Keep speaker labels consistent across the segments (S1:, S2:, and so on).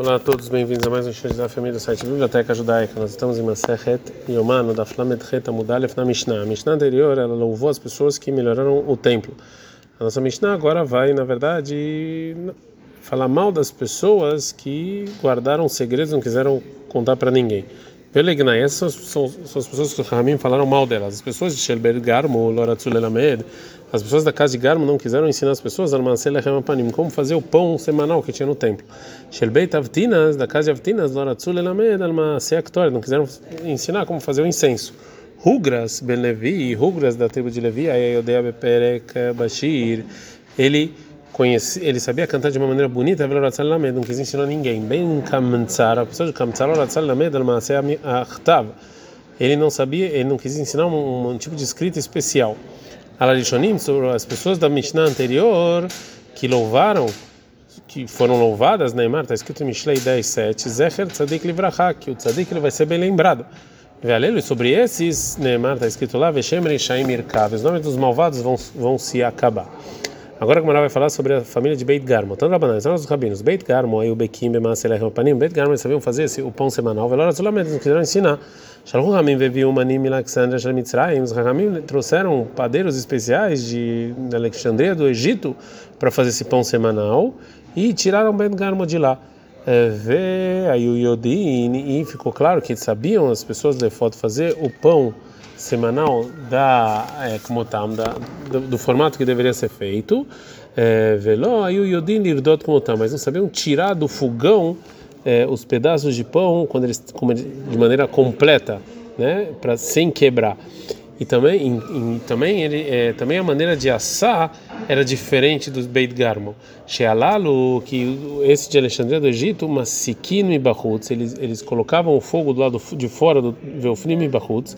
S1: Olá a todos, bem-vindos a mais um show da família do site Biblioteca Judaica. Nós estamos em Masechet Yomano da Flamet Het Amudalef na Mishnah. A Mishnah anterior ela louvou as pessoas que melhoraram o templo. A nossa Mishnah agora vai, na verdade, falar mal das pessoas que guardaram segredos, não quiseram contar para ninguém. Pelegnai, essas são, são, as pessoas que o Ramim falaram mal delas. As pessoas de Shelber Garmo, Loratzul Elamed, as pessoas da casa de Garmo não quiseram ensinar as pessoas como fazer o pão semanal que tinha no templo. Shelbeit Avtinas, da casa de Avtinas, Loratzul Elamed, não quiseram ensinar como fazer o incenso. Rugras Ben Levi, Rugras da tribo de Levi, Ayodea Beperek Bashir, ele conheci, ele sabia cantar de uma maneira bonita, não quis ensinar ninguém. Bem Kamtsar, a pessoa de Kamtsar, ele não sabia, ele não quis ensinar um, um tipo de escrita especial. Alarishonim, as pessoas da Mishnah anterior que louvaram, que foram louvadas, Neymar, está escrito em Mishlei 10, 7, Zecher Tzadik Livraha, que o Tzadik ele vai ser bem lembrado. Vealelo, sobre esses, Neymar, está escrito lá, Veshem Reishaim Irkav, os nomes dos malvados vão, vão se acabar. Agora a Gemara vai falar sobre a família de Beit Garmo. Tanto Rabanan, são os rabinos. Beit Garmo, aí o Bekim, Bemaselech, Panim. Beit Garmo, eles sabiam fazer esse, o pão semanal. Velora solamente eles quiseram ensinar. Shalom Ramim veio Manim Alexandria Shalmitzrayim. Os Ramim trouxeram padeiros especiais de Alexandria, do Egito, para fazer esse pão semanal e tiraram Beit Garmo de lá. É, vê aí o Yodin e ficou claro que sabiam as pessoas de foto fazer o pão semanal da é, como tam da do, do, formato que deveria ser feito é, veló aí o yodin como tam mas não sabiam tirar do fogão é, os pedaços de pão quando eles de maneira completa né para sem quebrar e também também ele é, também a maneira de assar era diferente dos Beit Garmo. Shealalu, que esse de Alexandria do Egito, Masikino e Bahutz, eles, eles colocavam o fogo do lado de fora do Velfnim e Bahutz,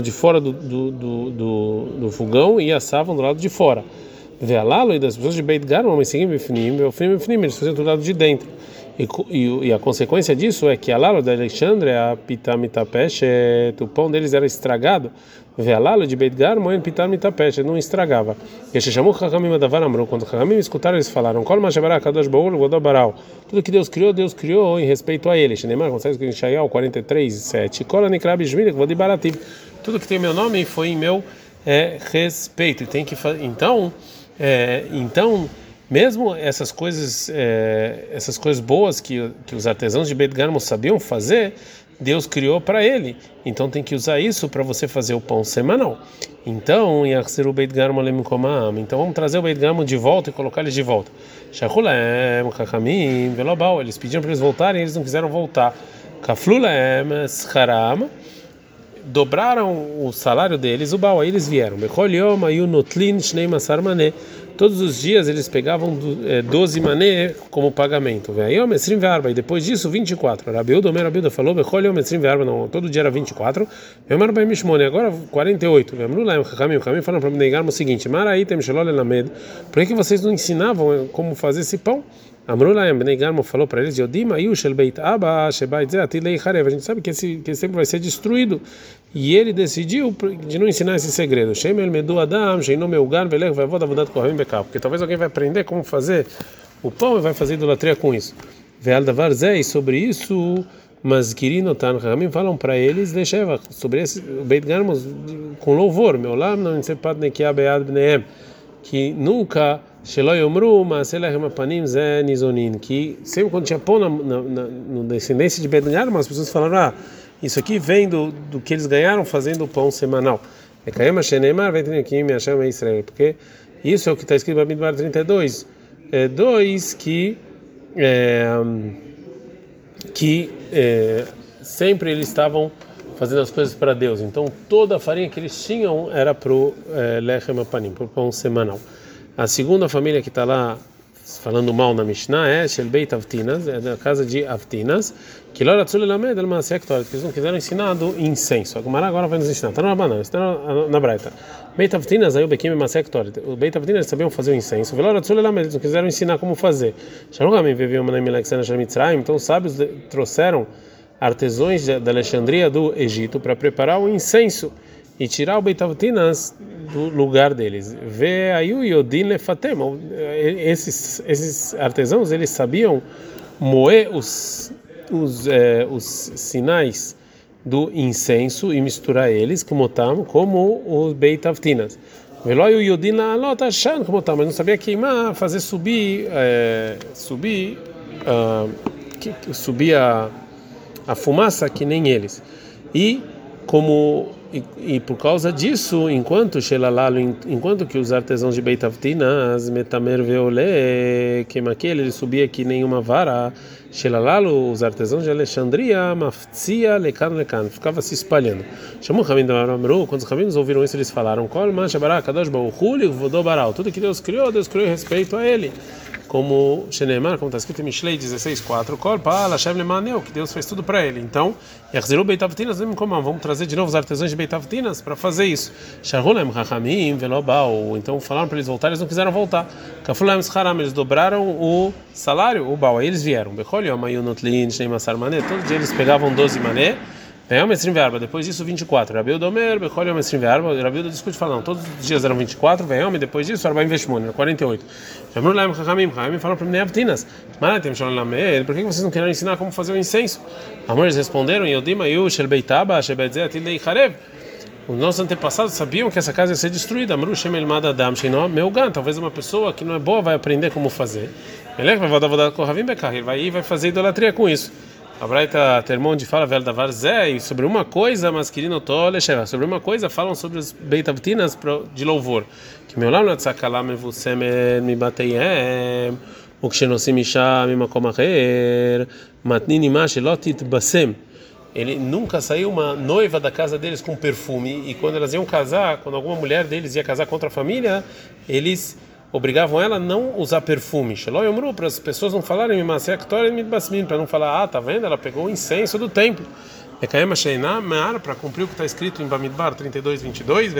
S1: de fora do, do, do, do, do fogão e assavam do lado de fora. Vealalu e das pessoas de Beit Garmo, e Velfnim e eles faziam do lado de dentro. E, e, e, a consequência disso é que a lalo da Alexandria, a pitamitapesh, o pão deles era estragado. Vê a lalo de Beit Garmoen, pitamitapesh, não estragava. E se chamou Chachamim Adavar Amru, quando Chachamim escutaram, eles falaram: Kol Mashabará Kadosh Baul, Godobaral. Tudo que Deus criou, Deus criou em respeito a ele. Shneimar, consegue escrever em Shaial 43, 7. Kol Anikrab Shmirik, Vodibarativ. Tudo que tem meu nome foi em meu é, respeito. Tem que Então, é, então mesmo essas coisas, é, essas coisas boas que, que os artesãos de Beit Garmo sabiam fazer, Deus criou para ele. Então tem que usar isso para você fazer o pão semanal. Então, o Beit Garmo Então vamos trazer o Beit Garmo de volta e colocar eles de volta. Shachulem, Kachamim, Velobal. Eles pediram para eles voltarem, eles não quiseram voltar. Kaflulem, Scharam dobraram o salário deles, o Baal, aí eles vieram. Todos os dias eles pegavam 12 é, mané como pagamento. E depois disso, 24. Rabiuda, Omer Rabiuda falou, não, todo dia era 24. Agora 48. O caminho falaram para me o seguinte: Por que vocês não ensinavam como fazer esse pão? Amru Laem Bnei Garmo falou para eles: Yodim Ayu Shel Beit Abba Shebait Atilei Harev. A gente sabe que esse que vai ser destruído. E ele decidiu de não ensinar esse segredo. Shem El Medu Adam Sheinu Meugan Velech Vavod Avodat Kohavim Bekal. Porque talvez alguém vai aprender como fazer o pão e vai fazer idolatria com isso. Veal Davar Zeh. sobre isso. Mas Kirino Tan Ramim falam para eles deixeva sobre esse Beit Garmo com louvor. Meu não que nunca que sempre quando tinha pão na, na, na, descendência de Ben as pessoas falaram, ah, isso aqui vem do, do que eles ganharam fazendo o pão semanal. É porque isso é o que está escrito no Bamidbar 32. É, dois que é, que é, sempre eles estavam fazendo as coisas para Deus. Então toda a farinha que eles tinham era para o é, lechem apanim, para o pão semanal. A segunda família que está lá falando mal na Mishnah é Shelbeit Avtinas, é da casa de Avtinas, que Lora Tzulelamed El Maasektor, que eles não quiseram ensinar do incenso. A Gumara agora vai nos ensinar. Está na banana, está na Braita. Beit Avtinas, aí o Bekim Maasektor. O Beit Avtinas sabiam fazer o incenso. Lora Tzulelamed, eles não quiseram ensinar como fazer. Shalom Gamim viveu uma Nemileksana Shemitzraim, então os sábios trouxeram artesãos da Alexandria do Egito para preparar o incenso e tirar o Beitavtinas do lugar deles. Vê aí o Yodin Lefatem. Esses, esses artesãos eles sabiam moer os, os, é, os sinais do incenso e misturar eles, como tam, como os beitavtinas. Veloio Yodin la lota shan como tam, mas não sabia queimar, fazer subir, é, subir, que, subir a, a fumaça que nem eles. E como e, e, por causa disso, enquanto Shelalalo, enquanto que os artesãos de Beitavtinas, Metamer Veole, Kemakel, ele subia que nenhuma vara, Shelalalo, os artesãos de Alexandria, Maftzia, Lekan, Lekan, ficava se espalhando. Chamou Ramim da Amru, quando os rabinos ouviram isso, eles falaram: Kol, Manchabará, Kadosh Baruchuli, Vodobaral, tudo que Deus criou, Deus criou em respeito a ele como Shenemar, como está escrito em Mishlei 16:4, Kolpa, Lashem Lemaneu, que Deus fez tudo para ele. Então, Yachziru Beitavtinas, vamos trazer de novo os artesãos de Beitavtinas para fazer isso. Sharulem Chachamim Velobal, então falaram para eles voltar, eles não quiseram voltar. Kafulem Scharam, eles dobraram o salário, o Baal, aí eles vieram. Bechol Yom Ayunotlin, Shneimasar Mané, dias eles pegavam 12 mané depois disso 24. Rabiuda Omer, Bechol Yom Esrim Verba, Rabiuda discute falando, todos os dias eram 24, Veyom, depois disso Arba Inveshmon, 48. Jamru Laim Chachamim, Chachamim falaram para mim, Avtinas, Maratem Shalom Lamed, por que vocês não querem ensinar como fazer o incenso? Amor, eles responderam, Yodima Yu, Shel Beitaba, Shebedzeh, Atilei Charev. Os nossos antepassados sabiam que essa casa ia ser destruída. Amru Shem Elmad Adam, Sheinó, Meugan, talvez uma pessoa que não é boa vai aprender como fazer. Ele vai dar Kohavim Bekar, ele vai ir vai fazer idolatria com isso. A Braita Termonde fala velho da Varzé sobre uma coisa, mas querido Tolesheva, sobre uma coisa falam sobre os Beitavtinas de louvor. Que meu lá no Tzakalam Evusem me bateyem, o que xenosim isha mimakom acher, matnin ima shelotit basem. Ele nunca saiu uma noiva da casa deles com perfume e quando elas iam casar, quando alguma mulher deles ia casar contra a família, eles obrigavam ela a não usar perfume. para as pessoas não falarem para não falar, ah, tá vendo? Ela pegou o incenso do templo. Para cumprir o que está escrito em Bamidbar 32, 22,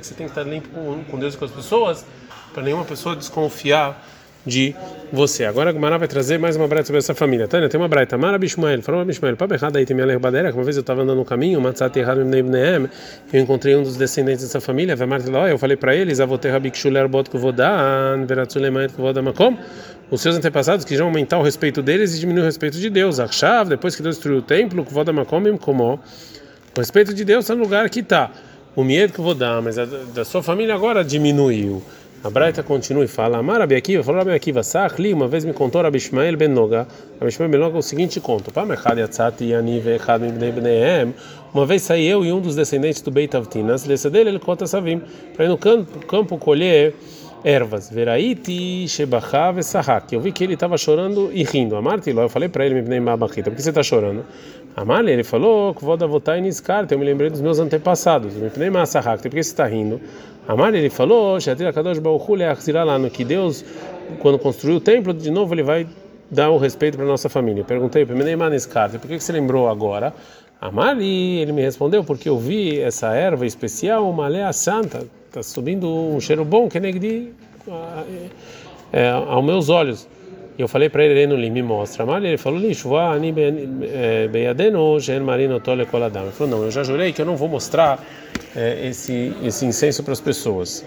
S1: que você tem que estar limpo com Deus e com as pessoas, para nenhuma pessoa desconfiar de você. Agora a Gumara vai trazer mais uma braita sobre essa família. Tânia, tem uma braita. Mara Bishmael, falou Bishmael, para errado aí tem minha lerbadeira, que uma vez eu estava andando no caminho, Matzat errado eu encontrei um dos descendentes dessa família, Vemartiló, eu falei para eles, Avoter Rabikshul bot Kuvodan, Kuvodamakom, os seus antepassados que já aumentar o respeito deles e diminuir o respeito de Deus. Achav, depois que Deus destruiu o templo, Kuvodamakom, como o respeito de Deus está no lugar que está. O medo que eu vou dar, mas a da sua família agora diminuiu. A Braita continua e fala: Amar Rabi Akiva, falou Rabi Akiva, Sachli, uma vez me contou Rabi Ishmael ben Noga, Rabi Ishmael ben Noga o seguinte conto. Uma vez saí eu e um dos descendentes do Beit Avtinas, dele ele conta Savim, para ir no campo, colher ervas. Veraiti shebachav esahak. Eu vi que ele estava chorando e rindo. Amarti, eu falei para ele, mibnei mabachita, por que você está chorando? Amar, ele falou, votar em Eu me lembrei dos meus antepassados. Mibnei masahak, por que você está rindo? Amar ele falou, que Deus, quando construiu o templo, de novo ele vai dar o respeito para nossa família. Perguntei para ele, por que você lembrou agora? Amari, ele me respondeu, porque eu vi essa erva especial, uma lea santa, está subindo um cheiro bom, que negri é, aos meus olhos. E eu falei para ele, ele me mostra. Amari, ele falou, marino tole. Ele falou, não, eu já jurei que eu não vou mostrar é, esse, esse incenso para as pessoas.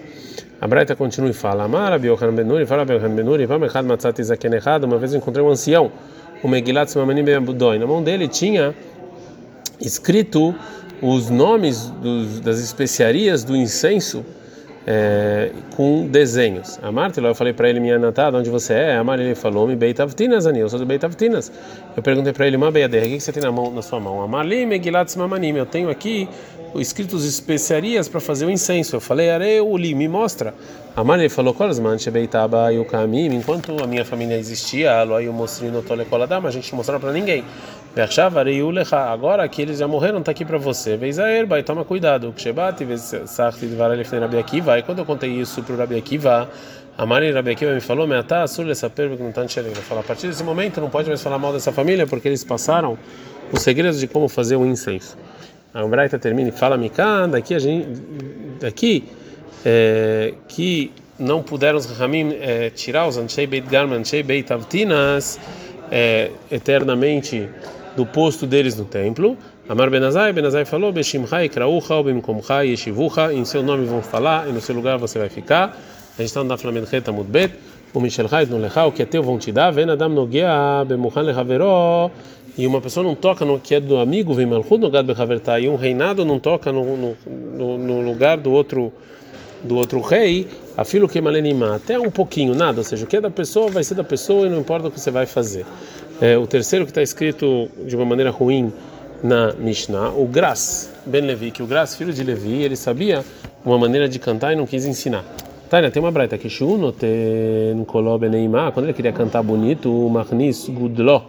S1: A Braita continua e fala: Amara Biohan Benuri, fala Biohan Benuri, Vamechad Matzat Izaken errado. Uma vez encontrei um ancião, o Megilat Simamanim Ben Abudoi. Na mão dele tinha escrito os nomes dos, das especiarias do incenso é, com desenhos. A Marta, eu falei para ele, minha natada, onde você é? A Marta ele falou, me beitavtinas, ani, eu sou do beitavtinas. Eu perguntei para ele, uma beiader, o que você tem na mão, na sua mão? A Marli megilat simamanim, eu tenho aqui escritos especiarias para fazer o incenso. Eu falei, areuli, me mostra. A Marli falou, kolasman shebeitaba caminho, enquanto a minha família existia, aí eu mostrei no tolecoladama, a gente não mostrava para ninguém. Agora que eles já morreram, está aqui para você. Erba e toma cuidado. Kshebati. E quando eu contei isso para o Rabi Akiva, a Mari Rabi Akiva me falou: Meatá, não. A partir desse momento não pode mais falar mal dessa família porque eles passaram os segredos de como fazer o incenso. A Umbraita termina e fala: Mikan, daqui a gente. Daqui. É, que não puderam os Ramim é, tirar os Anshei Beit Garman, Anshei Beit Avtinas é, eternamente do posto deles no templo. Amar Benazai, Benazai falou: Beshimchai kraucha, bimkomchai yeshivucha. Em seu nome vão falar e no seu lugar você vai ficar. A gente está no Daflamed Reta Mudbet. o Michel Hait no Lechá, o que é teu vão te dar, vem Adam Noguea, Bemuhan Lechaveró, e uma pessoa não toca no que é do amigo, vem Malchut no Gad Bechavertá, e um reinado não toca no, no, no, lugar do outro do outro rei, a filo que malenimá, até um pouquinho, nada, ou seja, o que é da pessoa vai ser da pessoa e não importa o que você vai fazer. É, o terceiro que está escrito de uma maneira ruim na Mishnah, o Gras Ben Levi, que o Gras, filho de Levi, ele sabia uma maneira de cantar e não quis ensinar. Tânia, tem uma braita que Shuno tem Koló Beneimá, quando ele queria cantar bonito, o Marnis Gudló,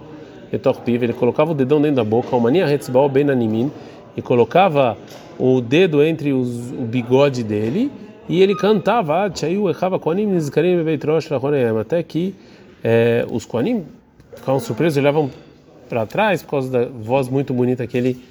S1: ele colocava o dedão dentro da boca, o Mania Hetzbal Ben Animin, e colocava o dedo entre os, o bigode dele e ele cantava até que é, os Koanim ficavam surpresos olhavam para trás por causa da voz muito bonita que ele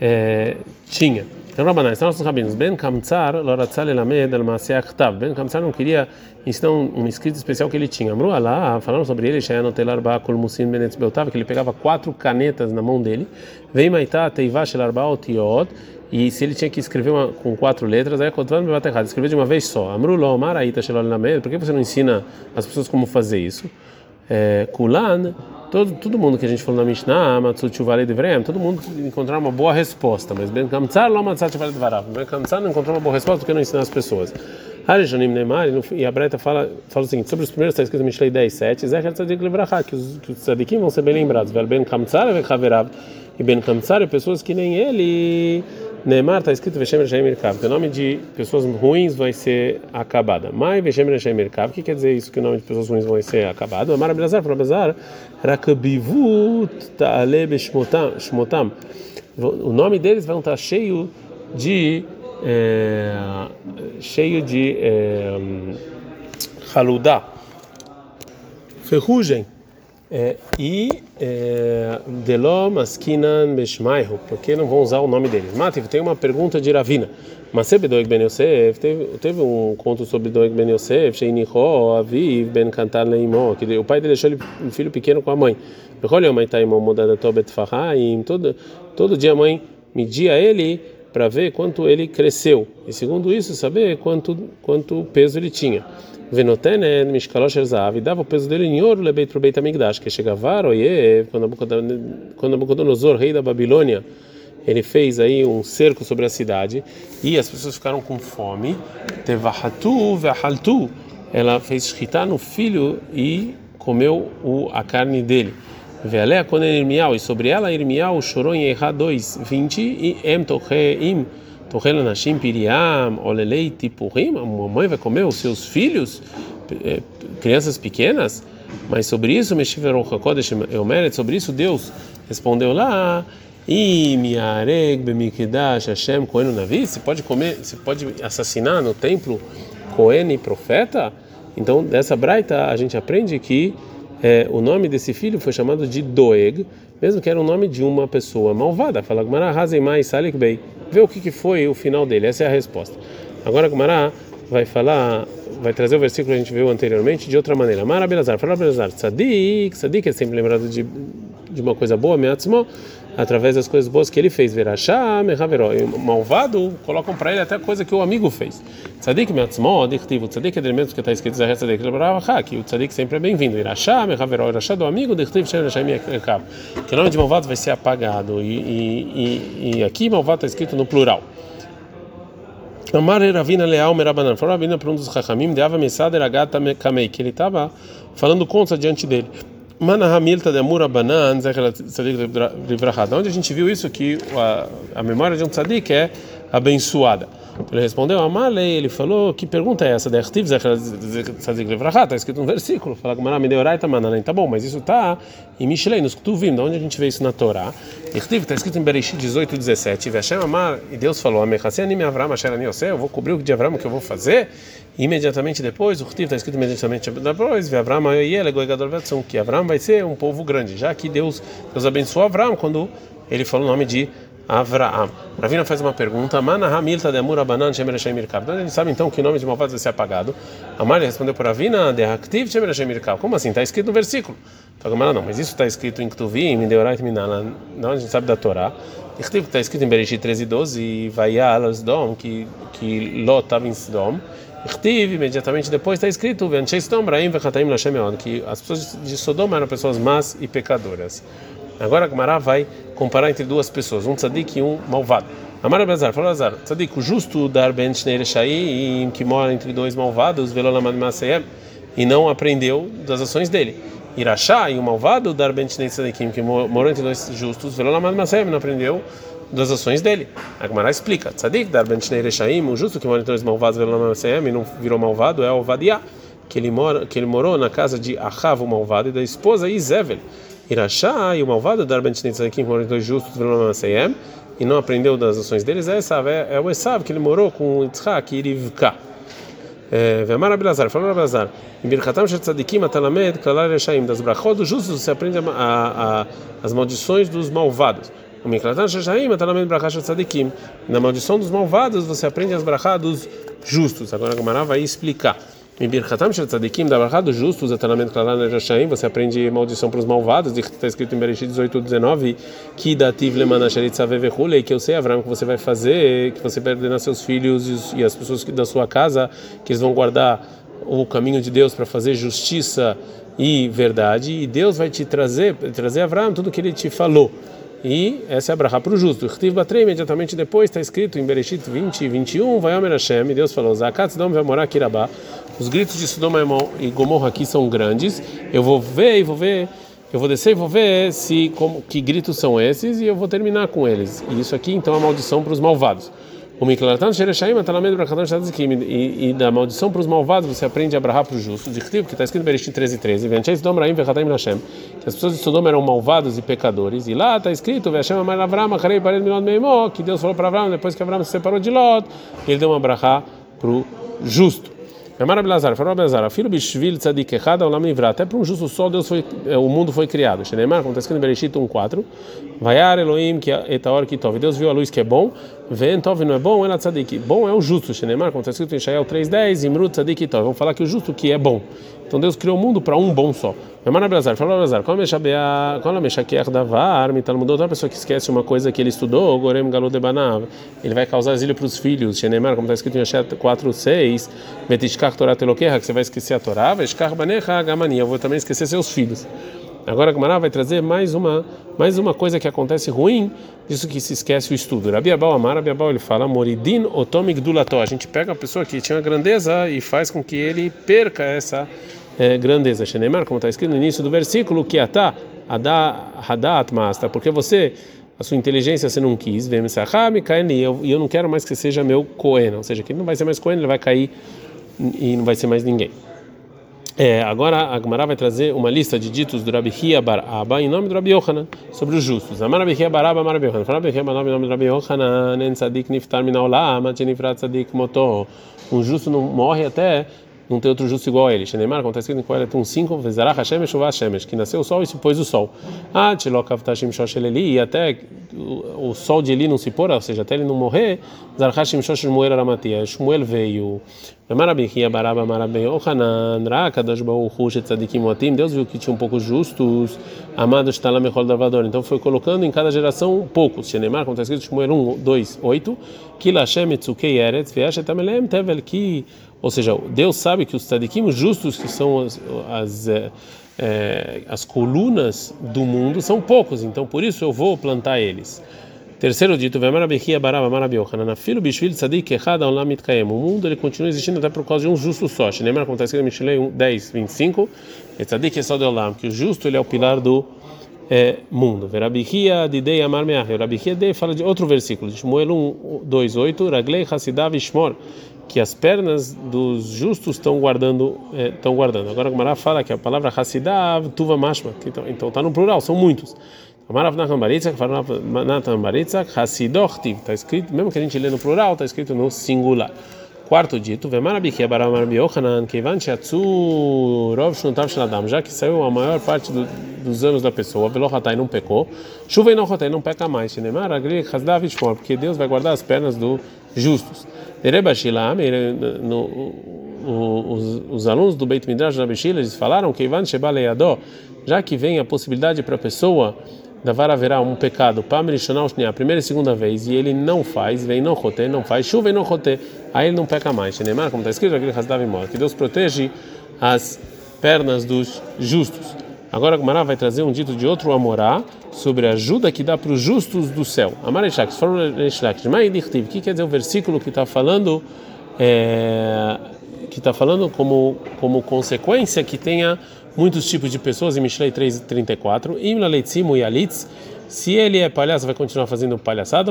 S1: é, tinha. Então, Rabanan, estão nossos rabinos. Ben Kamtsar, Loratzal Elamed, Al Tav. Ben Kamtsar não queria ensinar um, escrito especial que ele tinha. Amru Allah, falando sobre ele, Shayan Otelar Bakul Musim Benetz Beltav, que ele pegava quatro canetas na mão dele. Vem Maitá, Teivash Elarba Otiot. E se ele tinha que escrever uma, com quatro letras, aí contando vai errado. Escrever de uma vez só. Amru Lo, Maraita Shelol Lamed. Por que você não ensina as pessoas como fazer isso? É, Kulan todo, todo mundo que a gente falou na Mishnah, Matsut todo mundo encontrar uma boa resposta, mas Ben Kamtsar Devarav. Ben não encontrou uma boa resposta porque não ensinar as pessoas. Neymar, e a Breta fala, fala o seguinte, sobre os primeiros está escrito Mishlei 10, 7, Zecher Tzadik que os, os tzadikim vão ser bem lembrados, Ben Kamtsar e Ben Kamtsar é pessoas que nem ele Neymar está escrito Veshem Reshem Merkav, que o nome de pessoas ruins vai ser acabada. Mai Veshem Merkav, o que quer dizer isso que o nome de pessoas ruins vai ser acabado? Amar Abelazar, para Abelazar, Rakabivut Ta'ale Beshmotam. O nome deles vão estar cheio de é, cheio de é, haludá, ferrugem é, e é, Delom Askinan Beshmaihu, porque não vão usar o nome deles. Mativ, tem uma pergunta de Ravina. Mas Doeg Ben Yosef, teve, um conto sobre Doeg Ben Yosef, Sheiniho, Aviv, Ben Kantar Leimó, que o pai dele deixou ele, um filho pequeno com a mãe. Todo, todo dia a mãe media ele para ver quanto ele cresceu. E segundo isso, saber quanto, quanto peso ele tinha. Venotene Mishkalosh Zav, e dava o peso dele em ouro lebeit pro Beit Amigdash, que chegava Oye, quando Nabucodonosor, rei da Babilônia, ele fez aí um cerco sobre a cidade e as pessoas ficaram com fome. Tevahatu vehaltu, ela fez shkita no filho e comeu o, a carne dele. Vealea quando Irmial, e sobre ela Irmial chorou em Erra 2, 20, e Em Tocheim, Tochel Nashim Piriam, Olelei Tipurim, a mamãe vai comer os seus filhos, eh, crianças pequenas, mas sobre isso, Meshiveron Hakodesh Eomeret, sobre isso Deus respondeu lá, e Miareg Bemikidash Hashem Kohen Navi, você pode comer, você pode assassinar no templo Cohen profeta? Então, dessa braita a gente aprende que é, o nome desse filho foi chamado de Doeg, mesmo que era o nome de uma pessoa malvada. Fala Gmará Hazemai Salik Bey. Vê o que, que foi o final dele, essa é a resposta. Agora Gmará vai falar, vai trazer o versículo que a gente viu anteriormente de outra maneira. Mara Belazar, fala Belazar, Tzadik, Tzadik é sempre lembrado de, de uma coisa boa, Meatzmo, através das coisas boas que ele fez. Verachá, Mehaveró. O malvado colocam para ele até coisa que o amigo fez. Tzadik Meatzmo, Dichtivo, Tzadik é elementos que está escrito Zahet Tzadik, que o Tzadik sempre é bem-vindo. Irachá, Mehaveró, Irachá do amigo, Dichtiv, Shem Rashai Mekav. Que o nome de malvado vai ser apagado. E, e, e, aqui malvado está escrito no plural. Amar Ravina Leal Merabanan. Falou Ravina para um dos Chachamim, de Ava Mesader Agata Kamei, que ele estava falando contra diante dele. Mana Hamilta de Amura Banan, Da onde a gente viu isso? Que a, a memória de um tzadik é abençoada. Ele respondeu, Amalei, ele falou, que pergunta é essa? Está escrito um versículo, fala deu Tá bom, mas isso está em Mishlei, nos Ktuvim, de onde a gente vê isso na Torá. Está escrito em Bereshit 18, 17, e Deus falou, eu vou cobrir o de Avram que eu vou fazer, imediatamente depois, o Rtiv está escrito imediatamente depois, que Avram vai ser um povo grande, já que Deus, Deus abençoou Avram quando ele falou o nome de Avraam. Ravina faz uma pergunta. Mana Hamilta de gente sabe então que o nome de malvado vai ser apagado. Amália respondeu para Ravina. Como assim? Está escrito no versículo. Fala, não, mas isso está escrito em Ktuvim, em Deorait Minala. Não, a gente sabe da Torá. Está escrito em Bereshit 13 e 12. E Vayal Sdom, que, que Ló estava em Sdom. Irtiv, imediatamente depois está escrito que as pessoas de Sodoma eram pessoas más e pecadoras. Agora a Gemara vai comparar entre duas pessoas, um tzadik e um malvado. Amar Bazar, falou Bazar, tzadik, o justo dar ben shnei que mora entre dois malvados, velolamad e não aprendeu das ações dele. Irachá e o malvado dar ben que morou entre dois justos, velolamad não aprendeu das ações dele. A Gemara explica, tzadik dar ben shnei o justo que mora entre dois malvados, e não virou malvado, é o vadiá, que ele, mora, que ele morou na casa de Achav, o malvado, e da esposa Izevel. Irachá e o malvado dar ben tzadikim foram dois justos e não aprendeu das ações deles é Esav, é, é o Esav que ele morou com Yitzhak e Rivka. Vemar Abelazar, falou Abelazar, em Birkatam Shel Tzadikim Atalamed Klalar Reshaim, das brachot dos justos você aprende as maldições dos malvados. Tzadikim, na maldição dos malvados você aprende as brachá dos justos. Agora a Gamara vai explicar. Em Birchatam Shel Tzadikim, da Barra dos justos, Atalamento Klalan Rashaim, você aprende maldição para os malvados, está escrito em Bereshit 18, 19, que dativ lemanasherit savevechulei, que eu sei, Avram, que você vai fazer, que você vai ordenar seus filhos e as pessoas da sua casa, que eles vão guardar o caminho de Deus para fazer justiça e verdade, e Deus vai te trazer, trazer Avram tudo que ele te falou. E essa é a brachá para o justo. Rtiv Batrei, imediatamente depois, está escrito em Bereshit 20 e 21, vai Omer Hashem, e Deus falou, Zakat Sodom vai morar aqui Rabá. Os gritos de Sodoma e Gomorra aqui são grandes. Eu vou ver e vou ver, eu vou descer e vou ver se como, que gritos são esses e eu vou terminar com eles. E isso aqui então é maldição para os malvados. O Miklaratan Shereshaim Atalamed Brachatan Shadazikim. E da maldição para os malvados você aprende a brahar para os justos. De que está escrito em Bereshit 13 13. Venchei Sodom Raim Vechataim Lashem. Que as pessoas de Sodoma eram malvados e pecadores. E lá está escrito Veshem Amar Avram Acharei Pared Milot Meimó. Que Deus falou para Avram depois que Avram se separou de Lot. Ele deu uma brahá para o justo. Amar Abelazar, falou Abelazar, filho bishvil tzadik echad olam nivra. Até para um justo só Deus foi, o mundo foi criado. Shenemar, como está escrito em Bereshit 1:4, Vayar Elohim que etaor kitov. Deus viu a luz que é bom, vem tov não é bom, ela tzadik. Bom é o justo. Shenemar, como está escrito em Shael 3:10, Imrut tzadik tov. Vamos falar que o justo que é bom. Então Deus criou o mundo para um bom só. Amar Abelazar, falou Abelazar, qual a meshaquer davar, mital mudou outra pessoa que esquece uma coisa que ele estudou, gorem banav. Ele vai causar exílio para os filhos. Shenemar, como está escrito em Shael 4:6, Betishkach Torah teloquerra, que você vai esquecer a Torá, Veshkach banecha gamani. Eu vou também esquecer seus filhos. Agora a Gemara vai trazer mais uma mais uma coisa que acontece ruim disso que se esquece o estudo. Rabi Abal Amar, ele fala Moridin otomig dulato. A gente pega a pessoa que tinha grandeza e faz com que ele perca essa é, grandeza. Shenemar, como está escrito no início do versículo, que atá hadat masta, porque você a sua inteligência você não quis, vem e eu não quero mais que seja meu Cohen, ou seja, que ele não vai ser mais Cohen, ele vai cair e não vai ser mais ninguém. É, agora a Gemara vai trazer uma lista de ditos do Rabi Hia Bar Abba em nome do Rabi Yohanan sobre os justos. Amar Rabi Hia Bar Abba, Amar Rabi Yohanan. Rabi Hia Bar Abba em nome do Rabi Yohanan. En tzadik niftar min haolam, nifrat tzadik moto. Um justo não morre até não tem outro justo igual a ele. Shenemar, como está escrito em Coelho 1, 5, Vezarach Hashem Shuvah Hashem, que nasceu o sol e se pôs o sol. Ah, Tchilokav Tashim Shosheleli, e até o, sol de Eli não se pôr, ou seja, até ele não morrer, Zarhashim Shosh Shmuel Aramatia, Shmuel veio. Marabichia Baraba Marabe Ohanan, Rakadosh Baruchu Tzadikim Otim, Deus viu que tinha um poucos justos, amados Talamechol Davador, então foi colocando em cada geração poucos. Shenemar, como está escrito Shmuel 1, 2, 8, Kilashem Etzukei Eretz, Veashet Tevel, que ou seja, Deus sabe que os tzadikim justos, que são as, as, é, as colunas do mundo, são poucos, então por isso eu vou plantar eles. Terceiro dito. O mundo ele continua existindo até por causa de um justo só. Lembra como está escrito em Mishlei 10, 25? Tzadik esod olam, que o justo ele é o pilar do é, mundo. Verabihia didei amar meach. Verabihia dei fala de outro versículo, de Shmuel 1, 2, 8. Raglei hasidav ishmor que as pernas dos justos estão guardando, estão é, guardando. Agora Mará fala que a palavra Hasidav, Tuva Mashma, então está no plural, são muitos. Está escrito, mesmo que a gente lê no plural, está escrito no singular. Quarto dito, Rov já que saiu a maior parte do, dos anos da pessoa, não pecou, Chuva e não peca mais, porque Deus vai guardar as pernas dos justos. Erebashilam, os, os alunos do Beit Midrash Rabbi Shila, eles falaram que Ivan Shebaleadó, já que vem a possibilidade para a pessoa davar haverá um pecado, pamrishonal a primeira e segunda vez, e ele não faz, vem não rote, não faz, chuva e não rote, aí ele não peca mais. Neymar, como está escrito aqui, que Deus protege as pernas dos justos. Agora Gumara vai trazer um dito de outro Amorá sobre a ajuda que dá para os justos do céu. Amarechak, o que quer dizer o versículo que está falando, é, que está falando como, como consequência que tenha muitos tipos de pessoas, em Mishlei 3,34, Imla Leitzimu e Alitz, se ele é palhaço, vai continuar fazendo palhaçada,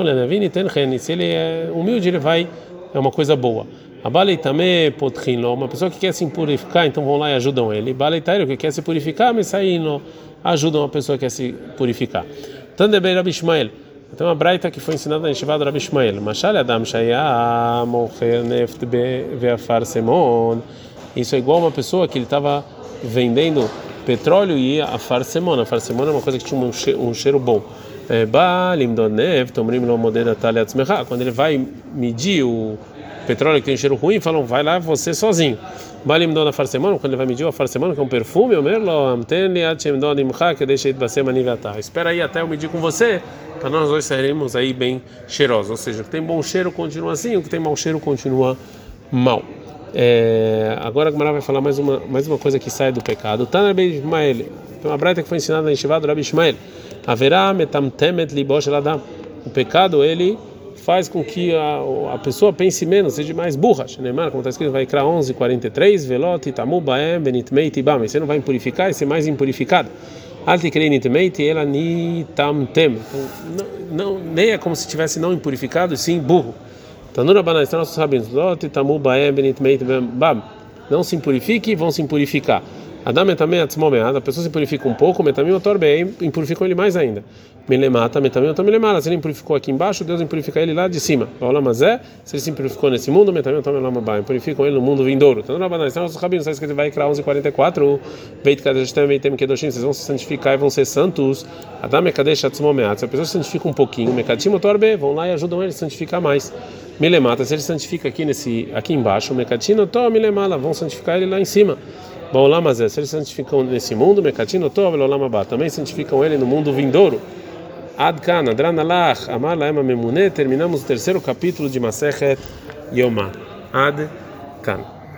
S1: se ele é humilde, ele vai, é uma coisa boa. A Baleitame Potrinlo, uma pessoa que quer se purificar, então vão lá e ajudam ele. Baleitairo, que quer se purificar, mas saindo, ajudam uma pessoa que quer se purificar. Tandebei Rabi Ishmael. Tem uma braita que foi ensinada na Yeshiva do Rabi Ishmael. Mashal Adam Shaya Mocher Neft Veafar Semon. Isso é igual uma pessoa que ele estava vendendo petróleo e a farsemona. A farsemona é uma coisa que tinha um cheiro, um cheiro bom. É, quando ele vai medir o petróleo que tem cheiro ruim, falam, vai lá você sozinho. Balim dona farsemana, quando ele vai medir a farsemana, que é um perfume, o merlo, amtene, atchem dona imcha, que deixa de manivata. Espera aí até eu medir com você, para nós dois sairemos aí bem cheirosos. Ou seja, o que tem bom cheiro continua assim, o que tem mau cheiro continua mal. É, agora a Gemara vai falar mais uma, mais uma coisa que sai do pecado. Tanar Ben Ishmael, tem uma braita que foi ensinada na Yeshiva do Rabi Ishmael. Haverá metamtemet libosh. O pecado, ele faz com que a, a pessoa pense menos, seja mais burra. Neymar, como está escrito, vai criar 11, 43, velot, itamu, baem, benitmei, tibam. Você não vai impurificar e ser mais impurificado. Alti kreinitmei, ela nitamtem. Então, não, nem é como se tivesse não impurificado, sim burro. Tanura banais, então nossos rabinos, lot, itamu, baem, benitmei, tibam. Não se impurifique vão se impurificar. Adam também a pessoa se purifica um pouco, metamim otor bem, impurificou ele mais ainda. Melemata, metamim otor melemata. Se ele impurificou aqui embaixo, Deus impurifica ele lá de cima. é, se ele se impurificou nesse mundo, metamim otor melamabá, impurificam ele no mundo vindouro. Então, banais, então, os rabinos, sabe que ele vai criar 11:44, Beit Kadesh também tem kedoshim, vocês vão se santificar e vão ser santos. Adam Kadesh atzmomeat. Se a pessoa se santifica um pouquinho, mekatim otor bem, vão lá e ajudam ele a santificar mais. Milemata, se ele santifica aqui nesse aqui embaixo, mekatim otor milemala, vão santificar ele lá em cima. Baolamazé, se eles santificam nesse mundo, Mekatino Tov, Lolamabá, também santificam ele no mundo vindouro. Adkan, Adranalach, Amar Laema Memune, terminamos o terceiro capítulo de Masechet Yomá. Adkan.